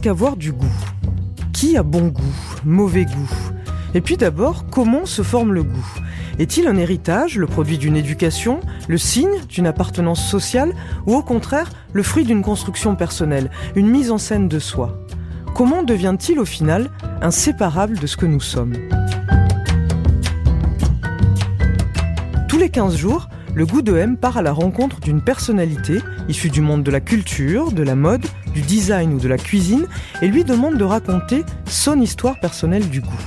Qu'avoir du goût. Qui a bon goût, mauvais goût? Et puis d'abord, comment se forme le goût? Est-il un héritage, le produit d'une éducation, le signe d'une appartenance sociale, ou au contraire, le fruit d'une construction personnelle, une mise en scène de soi? Comment devient-il au final inséparable de ce que nous sommes? Tous les 15 jours, le goût de M part à la rencontre d'une personnalité issue du monde de la culture, de la mode, du design ou de la cuisine et lui demande de raconter son histoire personnelle du goût.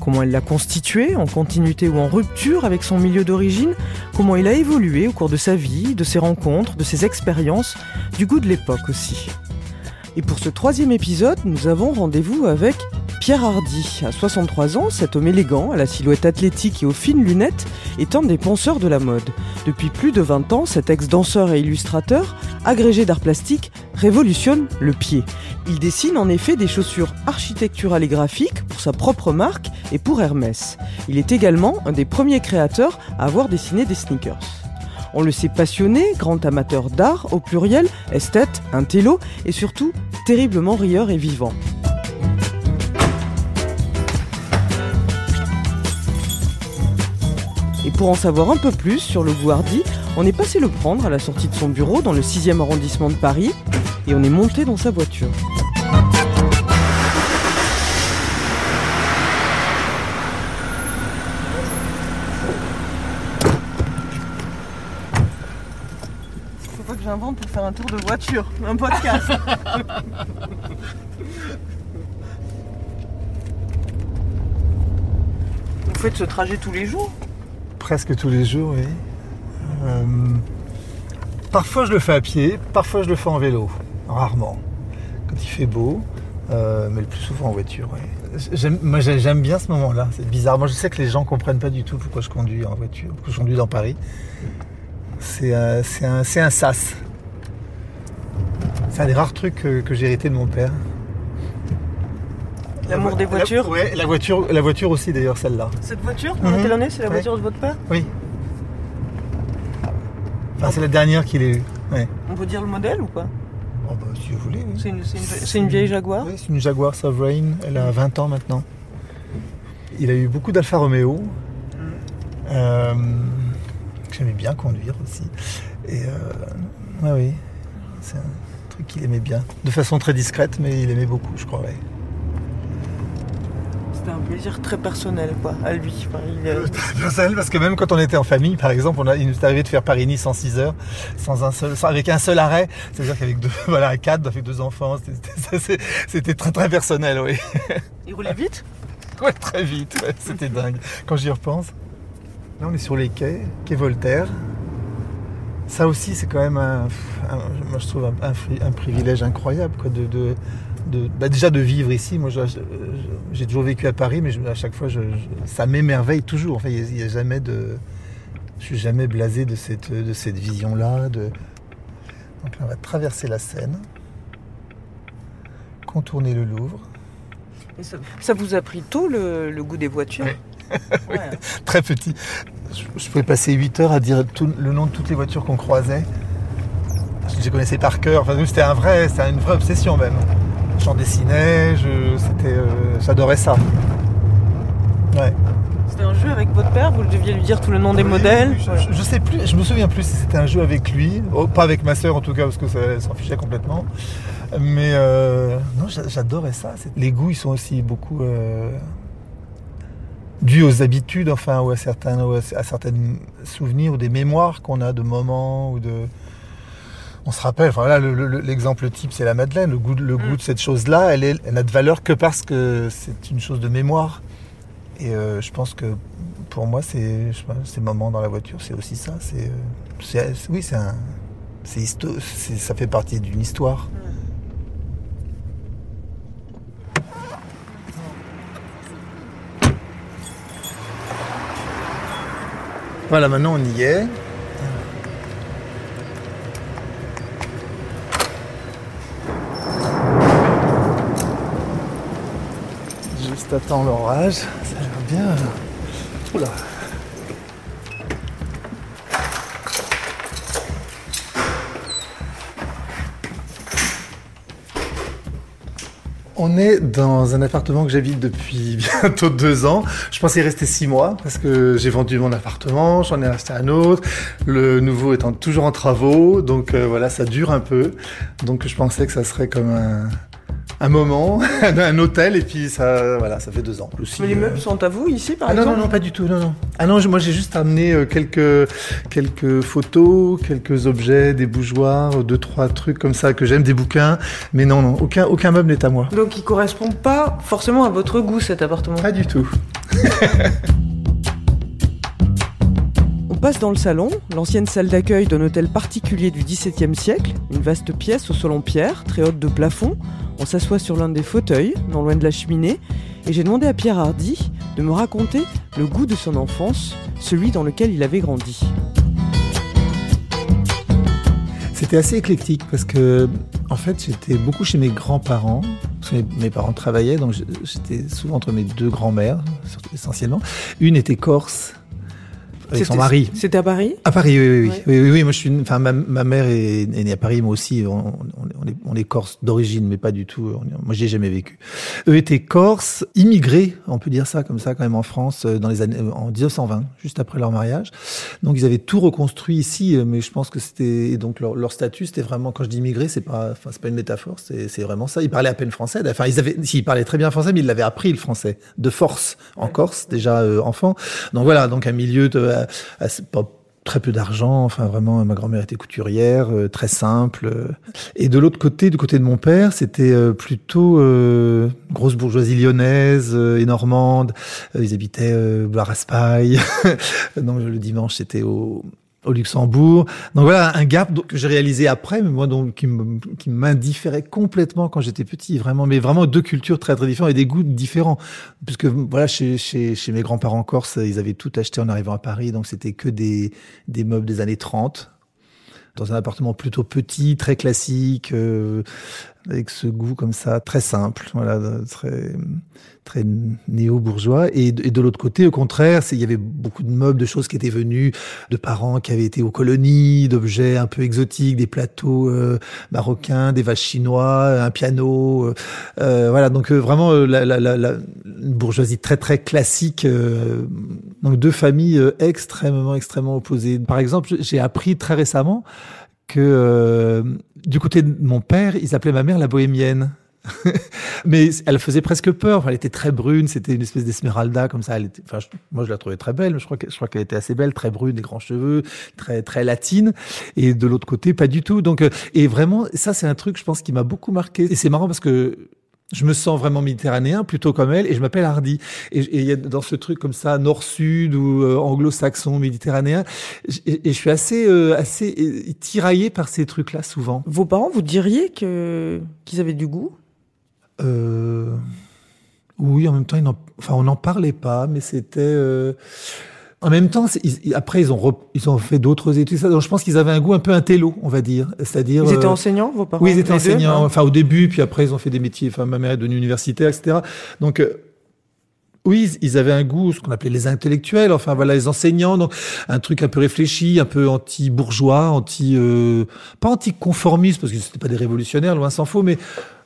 Comment elle l'a constitué, en continuité ou en rupture avec son milieu d'origine, comment il a évolué au cours de sa vie, de ses rencontres, de ses expériences, du goût de l'époque aussi? Et pour ce troisième épisode, nous avons rendez-vous avec Pierre Hardy. À 63 ans, cet homme élégant, à la silhouette athlétique et aux fines lunettes, est un des penseurs de la mode. Depuis plus de 20 ans, cet ex-danseur et illustrateur, agrégé d'art plastique, révolutionne le pied. Il dessine en effet des chaussures architecturales et graphiques pour sa propre marque et pour Hermès. Il est également un des premiers créateurs à avoir dessiné des sneakers. On le sait passionné, grand amateur d'art au pluriel, esthète, intello et surtout terriblement rieur et vivant. Et pour en savoir un peu plus sur le goût hardy, on est passé le prendre à la sortie de son bureau dans le 6e arrondissement de Paris et on est monté dans sa voiture. Faut pas que j'invente pour faire un tour de voiture, un podcast. Vous faites ce trajet tous les jours? Presque tous les jours, oui. Euh, parfois je le fais à pied, parfois je le fais en vélo, rarement. Quand il fait beau, euh, mais le plus souvent en voiture. J'aime- bien ce moment-là, c'est bizarre. Moi je sais que les gens comprennent pas du tout pourquoi je conduis en voiture, pourquoi je conduis dans Paris. C'est euh, un sas. C'est un des rares trucs que, que j'ai hérité de mon père. L'amour La- des voitures la- ouais, la voiture, la voiture aussi d'ailleurs, celle-là. Cette voiture, Mhm. quelle année C'est la Ouais. voiture de votre père Oui. Enfin, c'est la dernière qu'il ait eue. Ouais. On peut dire le modèle ou pas? Oh, bah, si vous voulez, oui. C'est une, vieille Jaguar Oui, c'est une Jaguar Sovereign, elle a 20 ans maintenant. Il a eu beaucoup d'Alfa Romeo. euh, que J'aimais bien conduire aussi. Et euh, ouais, oui, c'est un truc qu'il aimait bien. De façon très discrète, mais il aimait beaucoup, je crois. ouais. C'était un plaisir très personnel, quoi, à lui. Enfin, il, euh, personnel, parce que même quand on était en famille, par exemple, on a, il nous est arrivé de faire Paris-Nice en 6 heures, sans un seul, sans- avec un seul arrêt. C'est-à-dire qu'avec deux, voilà, quatre, avec deux enfants, c'était- très très personnel, oui. il roulait vite? Ouais, très vite, ouais, c'était dingue. Quand j'y repense. Là, on est sur les quais, quai Voltaire. Ça aussi, c'est quand même un, un- moi, je trouve un, un privilège incroyable, quoi, de, de, de- bah, déjà de vivre ici. Moi, j'ai toujours vécu à Paris, mais je- à chaque fois, je- je- ça m'émerveille toujours. Enfin, il n'y a, jamais de, je suis jamais blasé de cette, de cette vision-là. De... Donc là, on va traverser la Seine, contourner le Louvre. Et ça, ça vous a pris tôt le, le goût des voitures Oui. Ouais. très petit. Je, pouvais passer 8 heures à dire tout- le nom de toutes les voitures qu'on croisait. Je les connaissais par cœur. Enfin, c'était un vrai, c'était une vraie obsession même. J'en dessinais, je, c'était, euh, j'adorais ça. Ouais. C'était un jeu avec votre père, vous deviez lui dire tout le nom des Oui, modèles Je, je- je sais plus, je me souviens plus si c'était un jeu avec lui, Oh, pas avec ma sœur en tout cas parce que ça s'en fichait complètement. Mais euh, non, j'a- j'adorais ça. Les goûts, ils sont aussi beaucoup euh, dus aux habitudes, enfin, ou à certains, ou à, à certains souvenirs ou des mémoires qu'on a de moments ou de on se rappelle, l'exemple type, c'est la Madeleine. Le goût, de mm. cette chose-là, elle, n'a de valeur que parce que c'est une chose de mémoire. Et euh, je pense que pour moi, c'est ces moments dans la voiture, c'est aussi ça. Euh, oui, c'est ça fait partie d'une histoire. Voilà, maintenant on y est. Attends l'orage, ça a l'air bien. Oula. On est dans un appartement que j'habite depuis bientôt deux ans. Je pensais rester six mois parce que j'ai vendu mon appartement, j'en ai acheté un autre. Le nouveau étant toujours en travaux, donc euh, voilà, ça dure un peu. Donc je pensais que ça serait comme un, un moment, un hôtel, et puis ça, voilà, ça fait deux ans. Aussi, Mais les euh, meubles sont à vous ici, par ah non, exemple non, non, pas du tout, non, non. Ah non, je- moi j'ai juste amené euh, quelques, quelques photos, quelques objets, des bougeoirs, euh, deux, trois trucs comme ça que j'aime, des bouquins. Mais non, non, aucun, aucun meuble n'est à moi. Donc il correspond pas forcément à votre goût cet appartement. Pas du tout. On passe dans le salon, l'ancienne salle d'accueil d'un hôtel particulier du XVIIe siècle, une vaste pièce au sol en pierre, très haute de plafond. On s'assoit sur l'un des fauteuils, non loin de la cheminée, et j'ai demandé à Pierre Hardy de me raconter le goût de son enfance, celui dans lequel il avait grandi. C'était assez éclectique parce que, en fait, j'étais beaucoup chez mes grands-parents. Mes, parents travaillaient, donc j'étais souvent entre mes deux grands-mères, essentiellement. Une était corse, avec son mari. C'était à Paris À Paris, oui, oui, oui. Ouais. oui, oui, oui, Moi, je suis, enfin, ma, ma mère est, est née à Paris, moi aussi. On, on, est, on est corse d'origine, mais pas du tout. moi, j'y ai jamais vécu. Eux étaient corses, immigrés, on peut dire ça comme ça, quand même en France, euh, dans les années, euh, en 1920, juste après leur mariage. Donc, ils avaient tout reconstruit ici, euh, mais je pense que c'était, donc leur, leur statut, c'était vraiment, quand je dis immigré, c'est pas, enfin, c'est pas une métaphore, c'est, c'est vraiment ça. Ils parlaient à peine français. Enfin, ils avaient, si, ils parlaient très bien français, mais ils l'avaient appris le français de force en Corse, déjà euh, enfant. Donc voilà, donc un milieu de, euh, assez- pas très peu d'argent. Enfin, vraiment, ma grand-mère était couturière, euh, très simple. euh. Et de l'autre côté, du côté de mon père, c'était euh, plutôt euh, grosse bourgeoisie lyonnaise euh, et normande. Euh, ils habitaient euh, Bois-Raspail. Donc le dimanche, c'était au au Luxembourg. Donc voilà un gap que j'ai réalisé après, mais moi donc qui m'indifférait complètement quand j'étais petit, vraiment, mais vraiment deux cultures très très différentes et des goûts différents, puisque voilà chez chez, chez mes grands-parents corses, ils avaient tout acheté en arrivant à Paris, donc c'était que des des meubles des années 30 dans un appartement plutôt petit, très classique, euh, avec ce goût comme ça, très simple, voilà, très très néo-bourgeois. Et, de- l'autre côté, au contraire, il y avait beaucoup de meubles, de choses qui étaient venues de parents qui avaient été aux colonies, d'objets un peu exotiques, des plateaux euh, marocains, des vaches chinois, un piano, euh, euh, voilà. Donc euh, vraiment la, la, la, une bourgeoisie très très classique. donc deux familles extrêmement extrêmement opposées. Par exemple, j'ai appris très récemment que euh, du côté de mon père, ils appelaient ma mère la bohémienne. Mais elle faisait presque peur. Enfin, elle était très brune. C'était une espèce d'esmeralda comme ça. Elle était, enfin, moi, je la trouvais très belle. Je crois que, je crois qu'elle était assez belle, très brune, des grands cheveux, très, très latine. Et de l'autre côté, pas du tout. Donc, euh, et vraiment, ça, c'est un truc, je pense, qui m'a beaucoup marqué. Et c'est marrant parce que je me sens vraiment méditerranéen, plutôt comme elle, et je m'appelle Hardy. Et il y a dans ce truc comme ça, nord-sud ou euh, anglo-saxon, méditerranéen, et, et je suis assez, euh, assez euh, tiraillé par ces trucs-là souvent. Vos parents, vous diriez que qu'ils avaient du goût? Euh, oui, en même temps, ils n'en- enfin, on n'en parlait pas, mais c'était. En même temps, ils- après, ils ont, ils ont fait d'autres études. ça, Donc, je pense qu'ils avaient un goût un peu intello, on va dire. C'est-à-dire. Ils étaient euh, enseignants, vos parents? Oui, ils étaient deux, enseignants. Enfin, au début, puis après, ils ont fait des métiers. Enfin, ma mère est devenue universitaire, etc. Donc, euh, oui, ils- avaient un goût, ce qu'on appelait les intellectuels. Enfin, voilà, les enseignants. Donc, un truc un peu réfléchi, un peu anti-bourgeois, anti, euh, pas anti-conformiste, parce que c'était pas des révolutionnaires, loin s'en faut, mais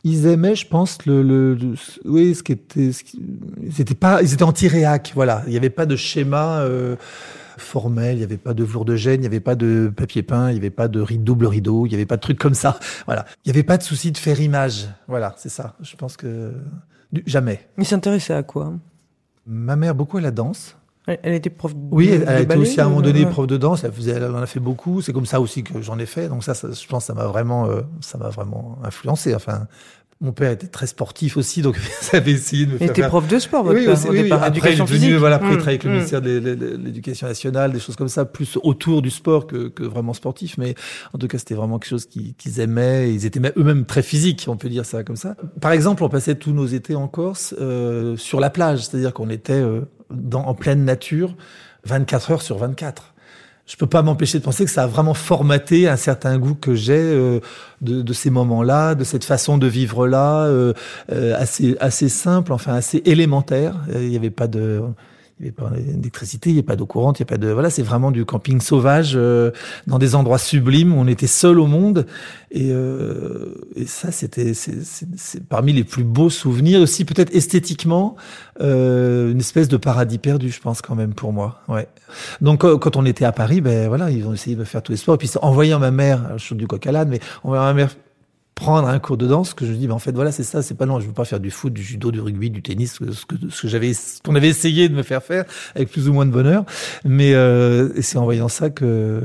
ils aimaient, je pense, le, le, le- oui, ce qui était, ce qui- ils étaient pas, ils étaient anti-réac. Voilà, il n'y avait pas de schéma. Euh, formel, il n'y avait pas de velours de gêne, il n'y avait pas de papier peint, il n'y avait pas de rideau, double rideau, il n'y avait pas de trucs comme ça. Voilà. Il n'y avait pas de souci de faire image. Voilà, c'est ça. Je pense que jamais. Ils s'intéressaient à quoi? Ma mère, beaucoup à la danse. Elle, était prof de Oui, elle, de elle ballet, aussi à un moment de- donné prof de danse. Elle, faisait, elle en a fait beaucoup. C'est comme ça aussi que j'en ai fait. Donc ça, ça, je pense, que ça m'a vraiment, euh, ça m'a vraiment influencé. Enfin, mon père était très sportif aussi, donc ça avait essayé de me Il faire. était faire- prof de sport, votre oui, père, aussi, au oui, oui. départ, Après, il est devenu, voilà, après, il Mmh, avec le mmh. ministère de l'Éducation nationale, des choses comme ça, plus autour du sport que, que vraiment sportif. Mais en tout cas, c'était vraiment quelque chose qu'ils aimaient. Ils étaient même- eux-mêmes très physiques, on peut dire ça comme ça. Par exemple, on passait tous nos étés en Corse euh, sur la plage, c'est-à-dire qu'on était euh, en pleine nature. 24 heures sur 24 je peux pas m'empêcher de penser que ça a vraiment formaté un certain goût que j'ai euh, de, de, ces moments-là, de cette façon de vivre-là, euh, euh, assez assez simple, enfin assez élémentaire. Il n'y avait pas de il n'y avait pas d'électricité, il n'y a pas d'eau courante, il n'y a pas de voilà, c'est vraiment du camping sauvage euh, dans des endroits sublimes on était seul au monde. Et, euh, et ça c'était c'est parmi les plus beaux souvenirs aussi peut-être esthétiquement euh, une espèce de paradis perdu je pense quand même pour moi. Ouais. Donc quand on était à Paris ben voilà ils ont essayé de me faire tous les sports. Et puis en voyant ma mère je suis du coq à l'âne mais en voyant ma mère prendre un cours de danse que je dis, mais en fait, voilà, c'est ça, c'est pas non, je veux pas faire du foot, du judo, du rugby, du tennis, ce que, ce que j'avais, qu'on avait essayé de me faire faire avec plus ou moins de bonheur. Mais euh, c'est en voyant ça que,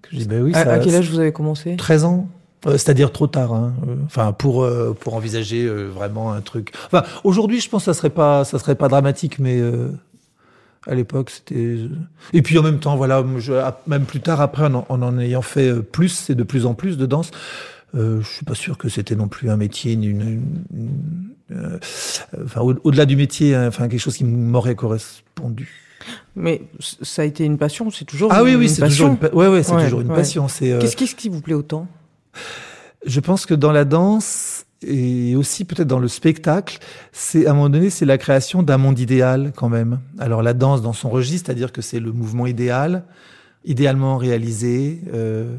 que je dis, ben oui. À, à quel âge vous avez commencé? 13 ans. Euh, c'est-à-dire trop tard, hein. Euh, enfin pour euh, pour envisager vraiment un truc. Enfin aujourd'hui, je pense que ça serait pas ça serait pas dramatique, mais à l'époque c'était. Et puis en même temps, voilà, je, même plus tard après, en en, en ayant fait plus et de plus en plus de danse, euh, je suis pas sûr que c'était non plus un métier, une, une, une euh, enfin au-delà du métier, hein, enfin quelque chose qui m'aurait correspondu. Mais ça a été une passion, c'est toujours. Ah oui, oui, c'est toujours, une, ouais, ouais, c'est ouais, toujours une passion. C'est. Euh... Qu'est-ce qui, qui vous plaît autant? Je pense que dans la danse et aussi peut-être dans le spectacle, c'est à un moment donné, c'est la création d'un monde idéal quand même. Alors la danse dans son registre, c'est-à-dire que c'est le mouvement idéal, idéalement réalisé. Euh,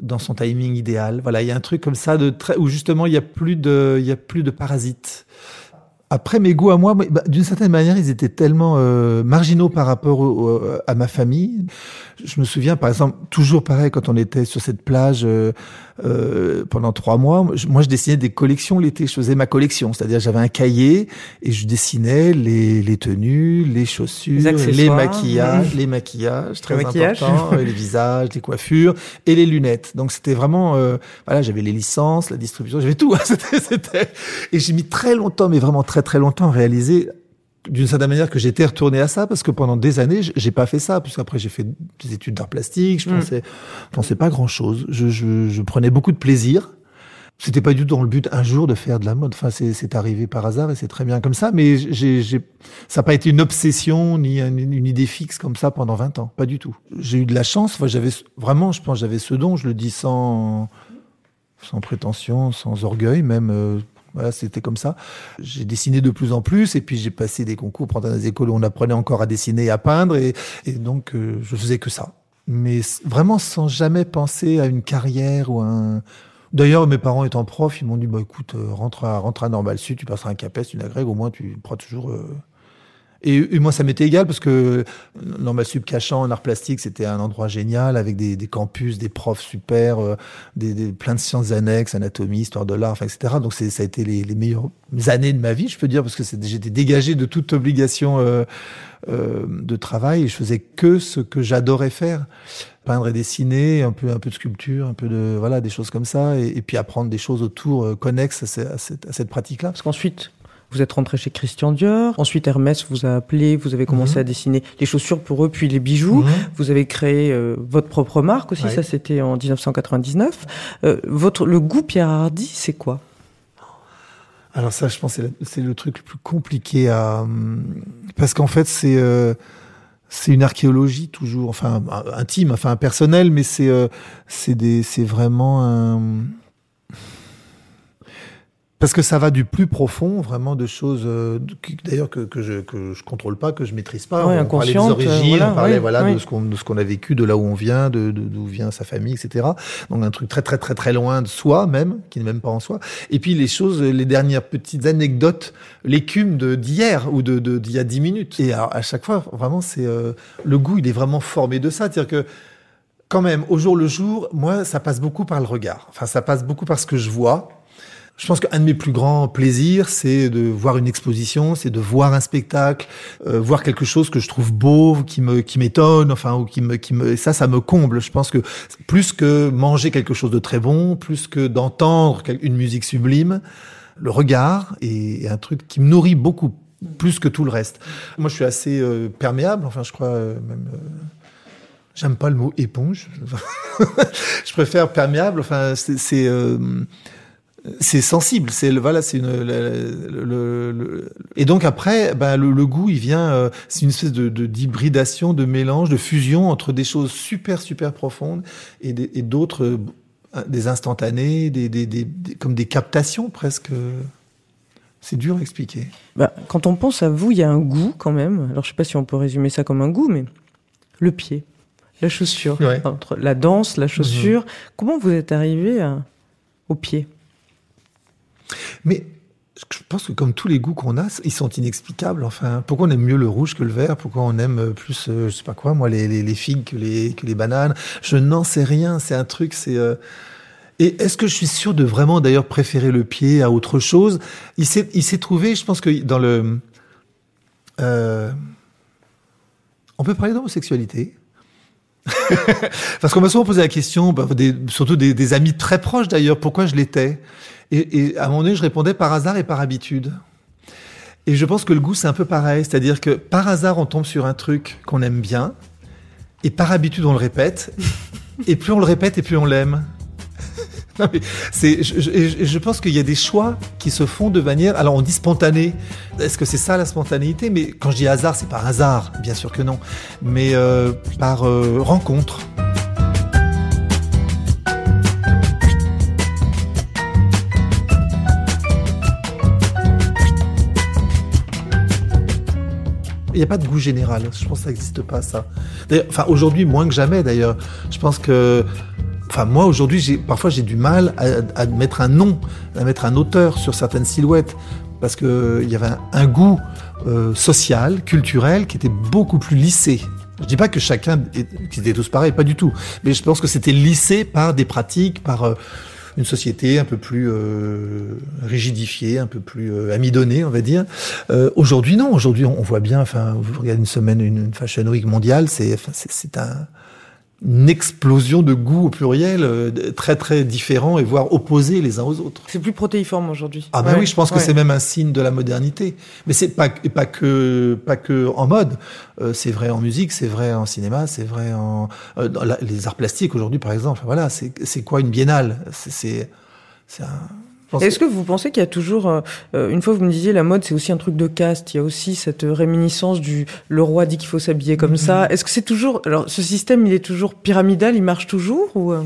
dans son timing idéal. Voilà, il y a un truc comme ça de où justement il y a plus de, il y a plus de parasites. Après mes goûts à moi, bah, d'une certaine manière, ils étaient tellement euh, marginaux par rapport à ma famille. Je me souviens, par exemple, toujours pareil quand on était sur cette plage euh, euh, pendant trois mois. Moi, je dessinais des collections l'été. Je faisais ma collection, c'est-à-dire j'avais un cahier et je dessinais les, les tenues, les chaussures, les, les maquillages, les maquillages très maquillage. importants, les visages, les coiffures et les lunettes. Donc c'était vraiment, euh, voilà, j'avais les licences, la distribution, j'avais tout. c'était, c'était, et j'ai mis très longtemps, mais vraiment très très longtemps à réaliser d'une certaine manière que j'étais retourné à ça parce que pendant des années j'ai pas fait ça puisqu'après j'ai fait des études d'art plastique je pensais mm. je pensais pas grand chose je, je, je prenais beaucoup de plaisir. C'était pas du tout dans le but un jour de faire de la mode. Enfin c'est c'est arrivé par hasard et c'est très bien comme ça mais j'ai j'ai ça n'a pas été une obsession ni une, une, idée fixe comme ça pendant 20 ans. Pas du tout. J'ai eu de la chance enfin j'avais vraiment je pense j'avais ce don je le dis sans sans prétention sans orgueil même euh, voilà, c'était comme ça. J'ai dessiné de plus en plus et puis j'ai passé des concours pendant des écoles où on apprenait encore à dessiner et à peindre et, donc euh, je faisais que ça. Mais vraiment sans jamais penser à une carrière ou un. D'ailleurs, mes parents étant profs, ils m'ont dit bah écoute, euh, rentre à rentre à Normal Sud, tu passeras un CAPES, une agrègue, au moins tu prends toujours euh, et, et, moi, ça m'était égal parce que Normal Sub Cachan en art plastique, c'était un endroit génial avec des, des campus, des profs super, euh, des, des, plein de sciences annexes, anatomie, histoire de l'art, etc. Donc ça a été les, les, meilleures années de ma vie, je peux dire, parce que j'étais dégagé de toute obligation euh, euh, de travail et je faisais que ce que j'adorais faire peindre et dessiner, un peu un peu de sculpture, un peu de voilà des choses comme ça, et, puis apprendre des choses autour euh, connexes à, à cette pratique-là. Parce qu'ensuite, vous êtes rentré chez Christian Dior. Ensuite, Hermès vous a appelé. Vous avez commencé mmh. à dessiner les chaussures pour eux, puis les bijoux. Mmh. Vous avez créé euh, votre propre marque aussi. Ouais. Ça, c'était en 1999. Euh, votre le goût Pierre Hardy, c'est quoi? Alors ça, je pense, c'est le, truc le plus compliqué à parce qu'en fait, c'est euh, c'est une archéologie toujours, enfin intime, enfin personnelle, mais c'est euh, c'est des c'est vraiment un parce que ça va du plus profond, vraiment de choses, euh, d'ailleurs que, que je que je contrôle pas, que je maîtrise pas. Ouais, on parlait des origines, voilà, on parlait voilà de ce qu'on de ce qu'on a vécu, de là où on vient, de d'où vient sa famille, etc. Donc un truc très très très très loin de soi même, qui n'est même pas en soi. Et puis les choses, les dernières petites anecdotes, l'écume de d'hier ou de d'il y a dix minutes. Et à chaque fois, vraiment, c'est euh, le goût, il est vraiment formé de ça, c'est-à-dire que quand même, au jour le jour, moi, ça passe beaucoup par le regard. Enfin, ça passe beaucoup par ce que je vois je pense qu'un de mes plus grands plaisirs, c'est de voir une exposition, c'est de voir un spectacle, euh, voir quelque chose que je trouve beau, qui me qui m'étonne, enfin ou qui me qui me ça ça me comble. Je pense que plus que manger quelque chose de très bon, plus que d'entendre une musique sublime, le regard est un truc qui me nourrit beaucoup plus que tout le reste. Moi, je suis assez euh, perméable, enfin je crois euh, même J'aime pas le mot éponge. je préfère perméable. Enfin, c'est, euh, c'est sensible. C'est voilà, c'est une. Le, et donc après, ben, le, goût, il vient. Euh, c'est une espèce de d'hybridation, de, mélange, de fusion entre des choses super super profondes et d'autres, euh, des instantanés, des, des, des, comme des captations presque. C'est dur à expliquer. Bah, quand on pense à vous, il y a un goût quand même. Alors je sais pas si on peut résumer ça comme un goût, mais le pied, la chaussure, entre la danse, la chaussure. Mhm. Comment vous êtes arrivé au pied? Mais je pense que comme tous les goûts qu'on a, ils sont inexplicables. Enfin, pourquoi on aime mieux le rouge que le vert? Pourquoi on aime plus, euh, je sais pas quoi, moi, les, figues que les, bananes? Je n'en sais rien. C'est un truc. Euh, et est-ce que je suis sûr de vraiment d'ailleurs préférer le pied à autre chose? Il s'est, trouvé, je pense que dans le. Euh, on peut parler d'homosexualité. Parce qu'on m'a souvent posé la question, bah, surtout des, amis très proches d'ailleurs, pourquoi je l'étais? Et, à un moment donné, je répondais par hasard et par habitude. Et je pense que le goût, c'est un peu pareil. C'est-à-dire que par hasard, on tombe sur un truc qu'on aime bien. Et par habitude, on le répète. et plus on le répète, et plus on l'aime. c'est, je, je, pense qu'il y a des choix qui se font de manière. Alors, on dit spontané. Est-ce que c'est ça la spontanéité? Mais quand je dis hasard, c'est par hasard, bien sûr que non. Mais euh, par euh, rencontre. Il n'y a pas de goût général. Je pense que ça n'existe pas, ça. Enfin, aujourd'hui, moins que jamais, d'ailleurs. Je pense que. Enfin, moi, aujourd'hui, parfois, j'ai du mal à, mettre un nom, à mettre un auteur sur certaines silhouettes. Parce qu'il y avait un, goût euh, social, culturel, qui était beaucoup plus lissé. Je dis pas que chacun, était tous pareils, pas du tout. Mais je pense que c'était lissé par des pratiques, par. Euh, une société un peu plus euh, rigidifiée, un peu plus euh, amidonnée, on va dire. Euh, aujourd'hui, non. Aujourd'hui, on, voit bien. Enfin, vous regardez une semaine, une, Fashion Week mondiale, c'est, c'est un une explosion de goûts au pluriel euh, très très différents et voire opposés les uns aux autres. C'est plus protéiforme aujourd'hui. Ah ben oui, je pense que c'est même un signe de la modernité. Mais c'est pas pas que pas que en mode. Euh, c'est vrai en musique, c'est vrai en cinéma, c'est vrai en euh, dans les arts plastiques aujourd'hui par exemple. Voilà, c'est c'est quoi une biennale? C'est c'est un est-ce que vous pensez qu'il y a toujours, euh, euh, une fois vous me disiez la mode c'est aussi un truc de caste, il y a aussi cette réminiscence du le roi dit qu'il faut s'habiller comme ça. Mm-hmm. Est-ce que c'est toujours, alors ce système il est toujours pyramidal, il marche toujours ou euh?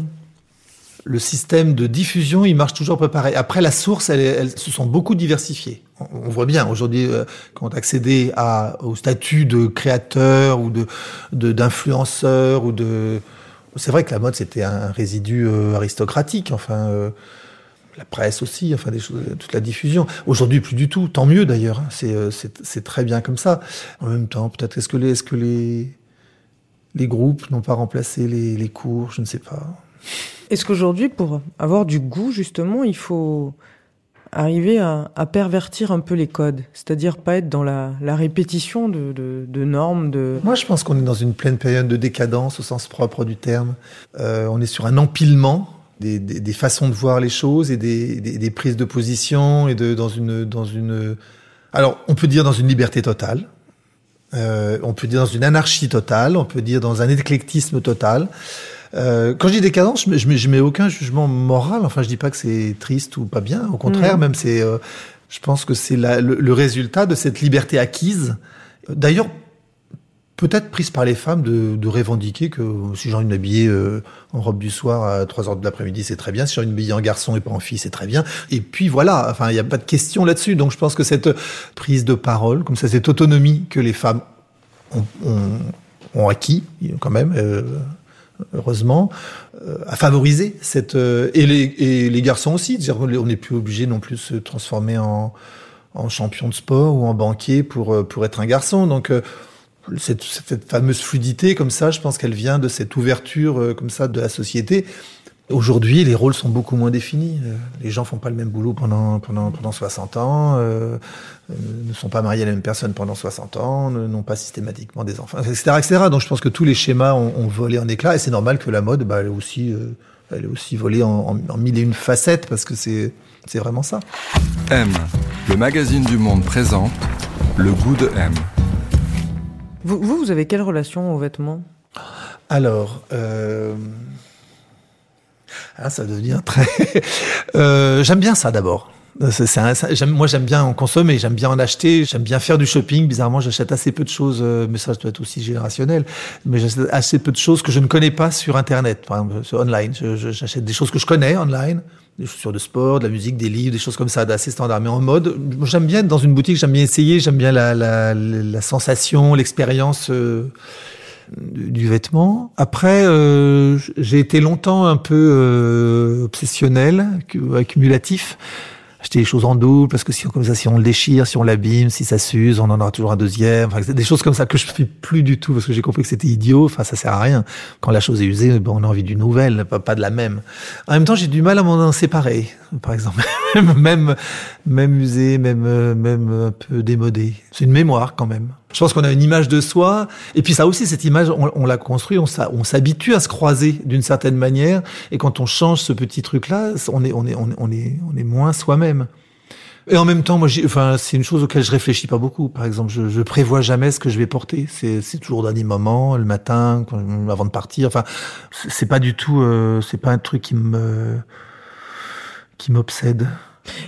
le système de diffusion, il marche toujours peu pareil. Après, la source, elles, elles se sont beaucoup diversifiées. On, voit bien aujourd'hui, quand on accédait à, au statut de créateur ou de d'influenceur ou de, c'est vrai que la mode c'était un résidu aristocratique. Enfin, la presse aussi, enfin des choses, toute la diffusion. Aujourd'hui, plus du tout. Tant mieux d'ailleurs. Hein. Euh, c'est très bien comme ça. En même temps, peut-être est-ce que les est-ce que les les groupes n'ont pas remplacé les, les cours? Je ne sais pas. Est-ce qu'aujourd'hui, pour avoir du goût, justement, il faut arriver à, à pervertir un peu les codes, c'est-à-dire pas être dans la, la répétition de, de, de, normes. De... Moi, je pense qu'on est dans une pleine période de décadence au sens propre du terme. Euh, on est sur un empilement des, des, des, façons de voir les choses et des, des, prises de position et de dans une dans une alors on peut dire dans une liberté totale euh, on peut dire dans une anarchie totale on peut dire dans un éclectisme total euh, quand je dis décadence je, je, je mets aucun jugement moral enfin je dis pas que c'est triste ou pas bien au contraire mmh. même c'est euh, je pense que c'est le, le résultat de cette liberté acquise d'ailleurs peut-être prise par les femmes de, de revendiquer que si j'ai envie de m'habiller euh, en robe du soir à 3 heures de l'après-midi, c'est très bien. Si j'ai envie de m'habiller en garçon et pas en fille, c'est très bien. Et puis voilà, enfin, il n'y a pas de question là-dessus. Donc je pense que cette prise de parole, comme ça, cette autonomie que les femmes ont, ont, ont acquis, quand même, euh, heureusement, euh, a favorisé cette... Euh, et, les, et les garçons aussi. On n'est plus obligé non plus de se transformer en, en champion de sport ou en banquier pour, pour être un garçon. Donc cette, cette, fameuse fluidité comme ça, je pense qu'elle vient de cette ouverture euh, comme ça de la société. Aujourd'hui, les rôles sont beaucoup moins définis. Euh, les gens font pas le même boulot pendant pendant pendant 60 ans, euh, ne sont pas mariés à la même personne pendant 60 ans, n'ont pas systématiquement des enfants, etc., etc. Donc, je pense que tous les schémas ont, volé en éclats, et c'est normal que la mode, bah, elle est aussi, elle est aussi volée en, en, en mille et une facettes, parce que c'est c'est vraiment ça. M, le magazine du monde présente le goût de M. Vous, vous, avez quelle relation aux vêtements? Alors, euh... Ah, ça devient très. euh, j'aime bien ça d'abord. Moi, j'aime bien en consommer, j'aime bien en acheter, j'aime bien faire du shopping. Bizarrement, j'achète assez peu de choses, euh, mais ça doit être aussi générationnel. Mais j'achète assez peu de choses que je ne connais pas sur Internet, par exemple, sur online. j'achète des choses que je connais online, des chaussures de sport, de la musique, des livres, des choses comme ça, d'assez standard. Mais en mode, j'aime bien être dans une boutique, j'aime bien essayer, j'aime bien la, la, la sensation, l'expérience. Euh, du vêtement. Après, euh, j'ai été longtemps un peu euh, obsessionnel, accumulatif acheter des choses en double parce que si comme ça si on le déchire, si on l'abîme, si ça s'use, on en aura toujours un deuxième. Enfin, des choses comme ça que je fais plus du tout parce que j'ai compris que c'était idiot. Enfin, ça sert à rien. Quand la chose est usée, bon, on a envie d'une nouvelle, pas, pas de la même. En même temps, j'ai du mal à m'en séparer. Par exemple, même même usé, même même un peu démodé. C'est une mémoire quand même. Je pense qu'on a une image de soi, et puis ça aussi, cette image, on, la construit, on s'habitue à se croiser d'une certaine manière, et quand on change ce petit truc-là, on est, on est, on est, on est moins soi-même. Et en même temps, moi, enfin, c'est une chose auquel je réfléchis pas beaucoup. Par exemple, je, je prévois jamais ce que je vais porter. C'est, toujours dernier moment, le matin, avant de partir. Enfin, c'est pas du tout, euh, c'est pas un truc qui me, qui m'obsède.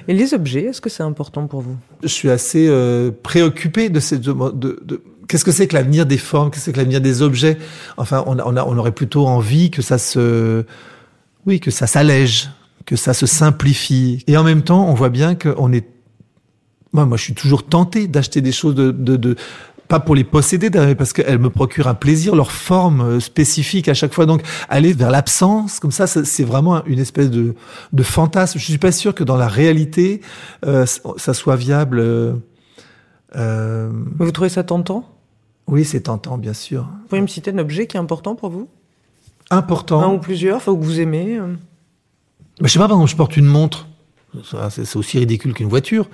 Et les objets, est-ce que c'est important pour vous? Je suis assez euh, préoccupé de ces de, de, qu'est-ce que c'est que l'avenir des formes, qu'est-ce que que l'avenir des objets? Enfin, on, on, a, on aurait plutôt envie que ça se, oui, que ça s'allège, que ça se simplifie. Et en même temps, on voit bien qu'on est moi, moi, je suis toujours tenté d'acheter des choses de, de, de, pas pour les posséder, parce qu'elles me procurent un plaisir, leur forme euh, spécifique à chaque fois. Donc, aller vers l'absence, comme ça, c'est vraiment une espèce de, de fantasme. Je suis pas sûr que dans la réalité, euh, ça soit viable. Euh, euh, vous trouvez ça tentant? Oui, c'est tentant, bien sûr. Vous pouvez me citer un objet qui est important pour vous? Important. Un ou plusieurs, faut que vous aimez. Je sais pas, par exemple, je porte une montre. C'est aussi ridicule qu'une voiture.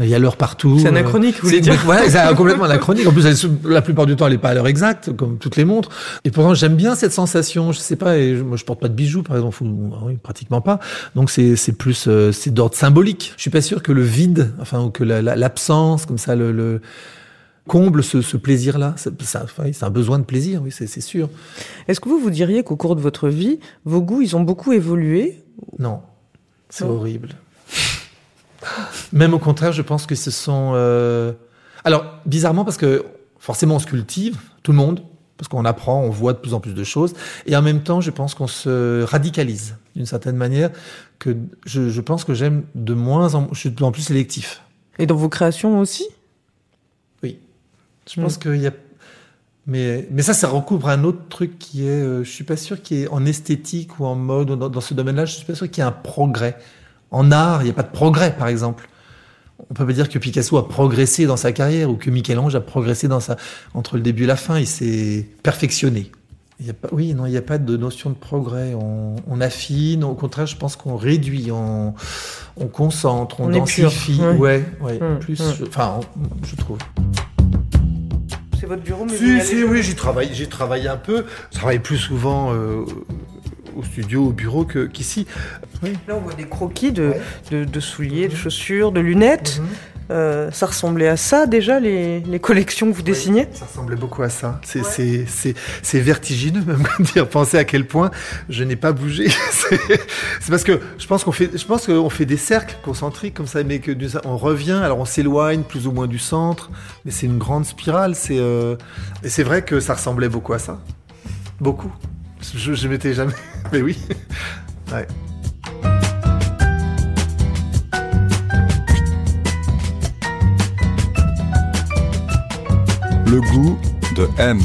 Il y a l'heure partout. C'est anachronique, vous voulez dire Ouais, c'est complètement anachronique. En plus, la plupart du temps, elle n'est pas à l'heure exacte, comme toutes les montres. Et pourtant, j'aime bien cette sensation. Je sais pas, et moi, je porte pas de bijoux, par exemple, ou, oui, pratiquement pas. Donc, c'est c'est plus, euh, c'est d'ordre symbolique. Je suis pas sûr que le vide, enfin, ou que l'absence, comme ça, le, le comble ce, ce plaisir-là. C'est un besoin de plaisir, oui, c'est sûr. Est-ce que vous vous diriez qu'au cours de votre vie, vos goûts, ils ont beaucoup évolué? Non, c'est horrible. Même au contraire, je pense que ce sont. Euh... Alors, bizarrement, parce que forcément, on se cultive, tout le monde, parce qu'on apprend, on voit de plus en plus de choses. Et en même temps, je pense qu'on se radicalise d'une certaine manière, que je, je pense que j'aime de moins en Je suis de plus en plus sélectif. Et dans vos créations aussi? Oui. Je pense mmh. qu'il y a. Mais, mais ça, ça recouvre un autre truc qui est. Euh, je suis pas sûr qu'il y ait en esthétique ou en mode, dans, dans ce domaine-là, je suis pas sûr qu'il y ait un progrès. En art, il n'y a pas de progrès, par exemple. On peut pas dire que Picasso a progressé dans sa carrière ou que Michel-Ange a progressé dans sa entre le début et la fin. Il s'est perfectionné. Il y a pas, oui, non, il n'y a pas de notion de progrès. On, on affine. Au contraire, je pense qu'on réduit, on, on concentre, on, on densifie. Ouais, ouais, hum, plus. Hum. Enfin, je trouve. C'est votre bureau, mais si, si, oui, j'y travaille, j'ai travaillé un peu. Je travaille plus souvent. Euh, au studio, au bureau qu'ici. Oui. Là, on voit des croquis de, ouais. de, de souliers, de chaussures, de lunettes. -hmm. euh, ça ressemblait à ça déjà, les, les collections que vous oui, dessiniez? Ça ressemblait beaucoup à ça. C'est ouais. vertigineux même de penser à quel point je n'ai pas bougé. c'est parce que je pense qu'on fait, je pense qu'on fait des cercles concentriques comme ça, mais que on revient, alors on s'éloigne plus ou moins du centre, mais c'est une grande spirale. C'est euh, et c'est vrai que ça ressemblait beaucoup à ça, beaucoup. Je, je m'étais jamais. Mais oui. Ouais. Le goût de M.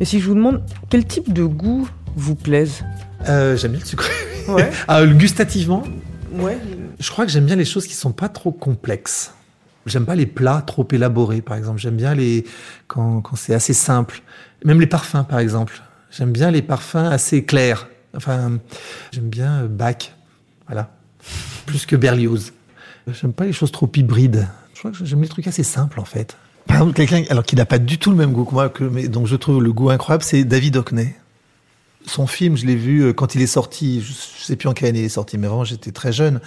Et si je vous demande quel type de goût vous plaise euh, J'aime bien le. Ouais. ah, gustativement Ouais. Je crois que j'aime bien les choses qui sont pas trop complexes. J'aime pas les plats trop élaborés, par exemple. J'aime bien les quand, quand c'est assez simple. Même les parfums, par exemple. J'aime bien les parfums assez clairs. Enfin, j'aime bien Bach, voilà, plus que Berlioz. J'aime pas les choses trop hybrides. Je crois que j'aime les trucs assez simples en fait. Par exemple, quelqu'un alors qui n'a pas du tout le même goût que moi, que, mais donc je trouve le goût incroyable, c'est David Hockney. Son film, je l'ai vu euh, quand il est sorti. Je sais plus en quelle année il est sorti, mais vraiment j'étais très jeune.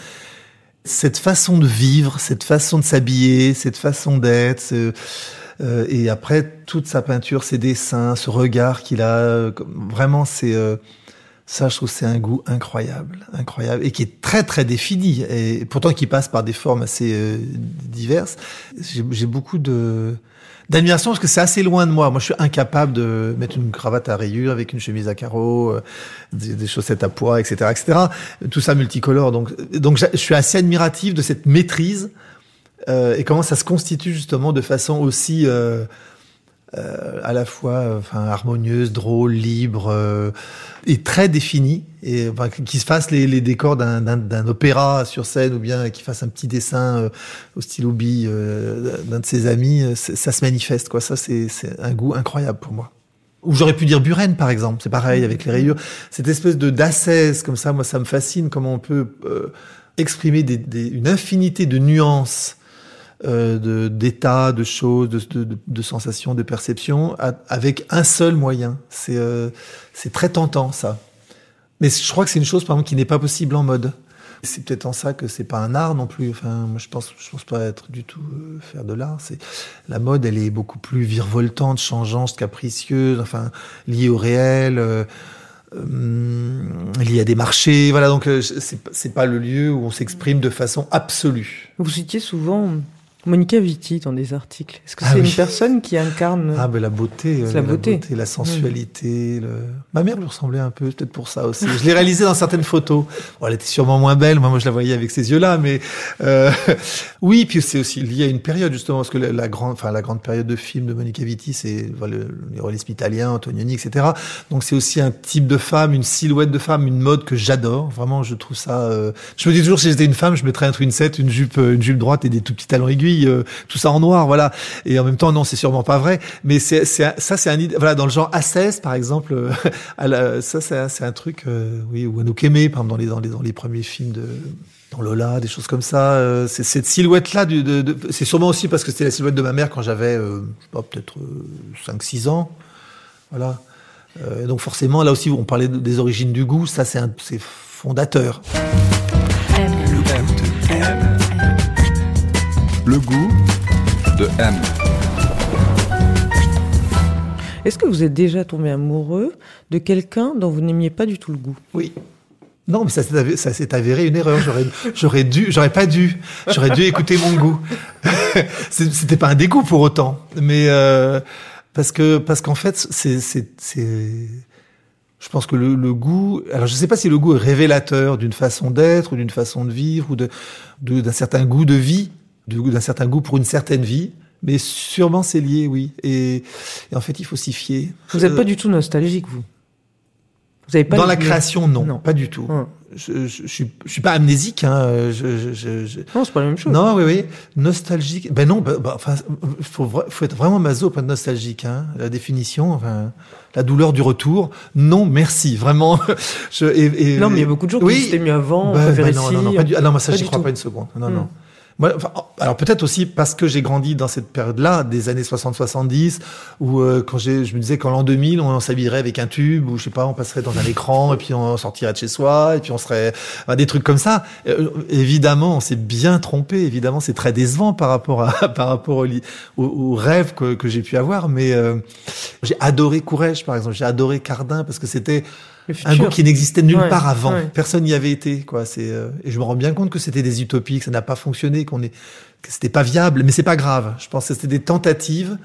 Cette façon de vivre, cette façon de s'habiller, cette façon d'être. Euh, et après, toute sa peinture, ses dessins, ce regard qu'il a, euh, vraiment, c'est euh, Ça, je trouve c'est un goût incroyable, incroyable, et qui est très très défini, et pourtant qui passe par des formes assez euh, diverses. J'ai beaucoup de d'admiration parce que c'est assez loin de moi. Moi, je suis incapable de mettre une cravate à rayures avec une chemise à carreaux, euh, des, chaussettes à poids, etc., etc. Tout ça multicolore. Donc, donc, je suis assez admiratif de cette maîtrise euh, et comment ça se constitue justement de façon aussi euh, à la fois harmonieuse, drôle, libre euh, et très définie et qui se fasse les, décors d'un opéra sur scène ou bien qui fasse un petit dessin euh, au stylo bille d'un de ses amis, ça se manifeste quoi. Ça c'est un goût incroyable pour moi. Ou j'aurais pu dire Buren par exemple, c'est pareil avec les rayures. Cette espèce de d'assaise comme ça, moi ça me fascine comment on peut exprimer une infinité de nuances euh, d'état, de, choses, de, de, de, sensations, de perceptions, avec un seul moyen. C'est euh, très tentant ça. Mais je crois que c'est une chose par exemple qui n'est pas possible en mode. C'est peut-être en ça que c'est pas un art non plus. Enfin, moi je pense, je pense pas être du tout euh, faire de l'art. C'est la mode, elle est beaucoup plus virevoltante, changeante, capricieuse, enfin liée au réel. Euh, liée à des marchés, voilà donc c'est pas le lieu où on s'exprime de façon absolue. Vous citiez souvent Monica Vitti dans des articles. Est-ce que ah c'est une personne qui incarne ah, ben la beauté, la, beauté. la sensualité. Le... Ma mère lui ressemblait un peu, peut-être pour ça aussi. je l'ai réalisé dans certaines photos. Bon, elle était sûrement moins belle. Moi, moi, je la voyais avec ces yeux-là, mais euh... oui. Puis c'est aussi lié à une période justement, parce que la, grande, enfin la grande période de films de Monica Vitti, c'est voilà, le, réalisme italien, Antonioni, etc. Donc c'est aussi un type de femme, une silhouette de femme, une mode que j'adore. Vraiment, je trouve ça. Euh... Je me dis toujours, si j'étais une femme, je mettrais un twin set, une jupe, une jupe droite et des tout petits talons aiguilles euh, tout ça en noir, voilà. Et en même temps, non, c'est sûrement pas vrai. Mais c'est, ça, c'est un, voilà, dans le genre A16, par exemple, euh, ça, c'est, un truc, euh, oui, ou Anouk Aimé, par exemple, dans les, dans les, dans les premiers films de, dans Lola, des choses comme ça. c'est cette silhouette-là, c'est sûrement aussi parce que c'était la silhouette de ma mère quand j'avais, pas, peut-être 5-6 ans. Voilà. donc forcément, là aussi, on parlait des origines du goût, ça c'est fondateur. Le goût de M. Est-ce que vous êtes déjà tombé amoureux de quelqu'un dont vous n'aimiez pas du tout le goût? Oui. Non, mais ça s'est avéré, une erreur. J'aurais, j'aurais dû, j'aurais pas dû. J'aurais dû écouter mon goût. C'était pas un dégoût pour autant, mais euh, parce que parce qu'en fait, c'est c'est je pense que le, le, goût, alors je sais pas si le goût est révélateur d'une façon d'être ou d'une façon de vivre ou de d'un certain goût de vie d'un certain goût pour une certaine vie. Mais sûrement c'est lié, oui. Et, en fait, il faut s'y fier. Vous n'êtes pas du tout nostalgique, vous? Vous avez pas Dans la création, non, pas du tout. Hum. Je, je, je, suis, pas amnésique. Hein. Je, je, Non, c'est pas la même chose. Non, oui, oui. Nostalgique. Ben non. Ben, ben, enfin, faut, faut être vraiment maso, pas nostalgique. Hein. La définition, enfin, la douleur du retour. Non, merci. Vraiment. je, et, non, mais il y a beaucoup de gens qui oui, mieux avant. Ben, ben non, non, non, pas du... ah, non, moi ça, j'y crois pas une seconde. Non, non. Alors peut-être aussi parce que j'ai grandi dans cette période-là, des années 60-70, où euh, quand je me disais qu'en l'an 2000, on s'habillerait avec un tube, ou je sais pas, on passerait dans un écran, et puis on sortirait de chez soi, et puis on serait des trucs comme ça. Euh, évidemment, on s'est bien trompé. Évidemment, c'est très décevant par rapport à par rapport au, au, rêve que, que j'ai pu avoir. Mais euh, j'ai adoré Courrèges, par exemple. J'ai adoré Cardin parce que c'était un goût qui n'existait nulle part avant. Personne n'y avait été, quoi. C'est euh, et je me rends bien compte que c'était des utopies, que ça n'a pas fonctionné, qu'on est, que c'était pas viable, mais c'est pas grave. Je pense que c'était des tentatives.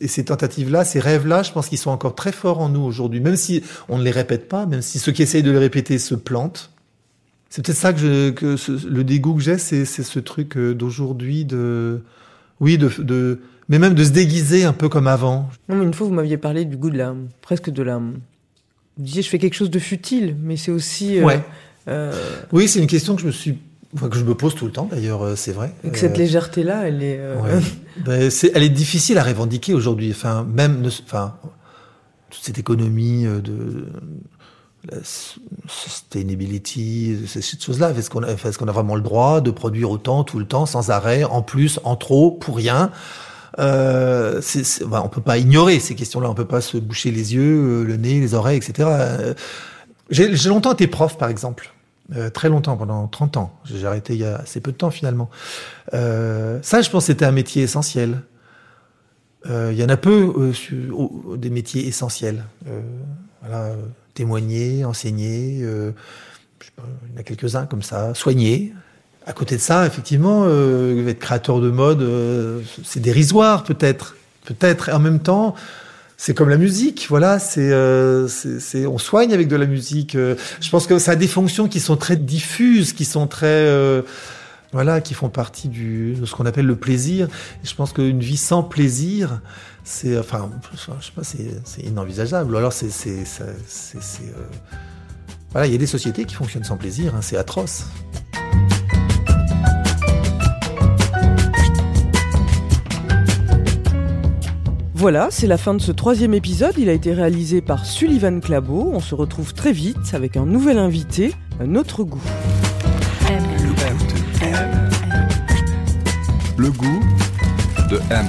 Et ces tentatives-là, ces rêves-là, je pense qu'ils sont encore très forts en nous aujourd'hui, même si on ne les répète pas, même si ceux qui essayent de les répéter se plantent. C'est peut-être ça que, je, que le dégoût que j'ai, c'est, c'est ce truc euh, d'aujourd'hui, de, oui, de, de, mais même de se déguiser un peu comme avant. Non, mais une fois, vous m'aviez parlé du goût de l'âme, presque de l'âme vous disiez, je fais quelque chose de futile, mais c'est aussi. Euh, ouais. Euh... Oui, c'est une question que je me suis. Que je me pose tout le temps d'ailleurs, euh, c'est vrai. Et que cette euh, légèreté-là, elle est, ben, c'est, elle est difficile à revendiquer aujourd'hui. Enfin, même, enfin, toute cette économie de la sustainability, ces choses-là. Est-ce qu'on a, est-ce qu'on a vraiment le droit de produire autant tout le temps, sans arrêt, en plus, en trop, pour rien euh, bah, on peut pas ignorer ces questions-là, on peut pas se boucher les yeux, euh, le nez, les oreilles, etc. Euh, j'ai, longtemps été prof, par exemple. Euh, très longtemps, pendant 30 ans. J'ai arrêté il y a assez peu de temps finalement. Ça, je pense, c'était un métier essentiel. Il y en a peu des métiers essentiels. voilà, témoigner, enseigner. Il y en a quelques-uns comme ça, soigner. À côté de ça, effectivement, euh, être créateur de mode, euh, c'est dérisoire peut-être, peut-être. En même temps, c'est comme la musique, voilà. C'est, c'est, on soigne avec de la musique. je pense que ça a des fonctions qui sont très diffuses, qui sont très voilà, qui font partie de ce qu'on appelle le plaisir. Je pense qu'une vie sans plaisir, c'est, enfin, je sais pas, c'est inenvisageable. Alors c'est, c'est, euh, voilà, il y a des sociétés qui fonctionnent sans plaisir, hein, c'est atroce. Voilà, c'est la fin de ce troisième épisode. Il a été réalisé par Sullivan Clabot. On se retrouve très vite avec un nouvel invité, un autre goût. Le goût de M.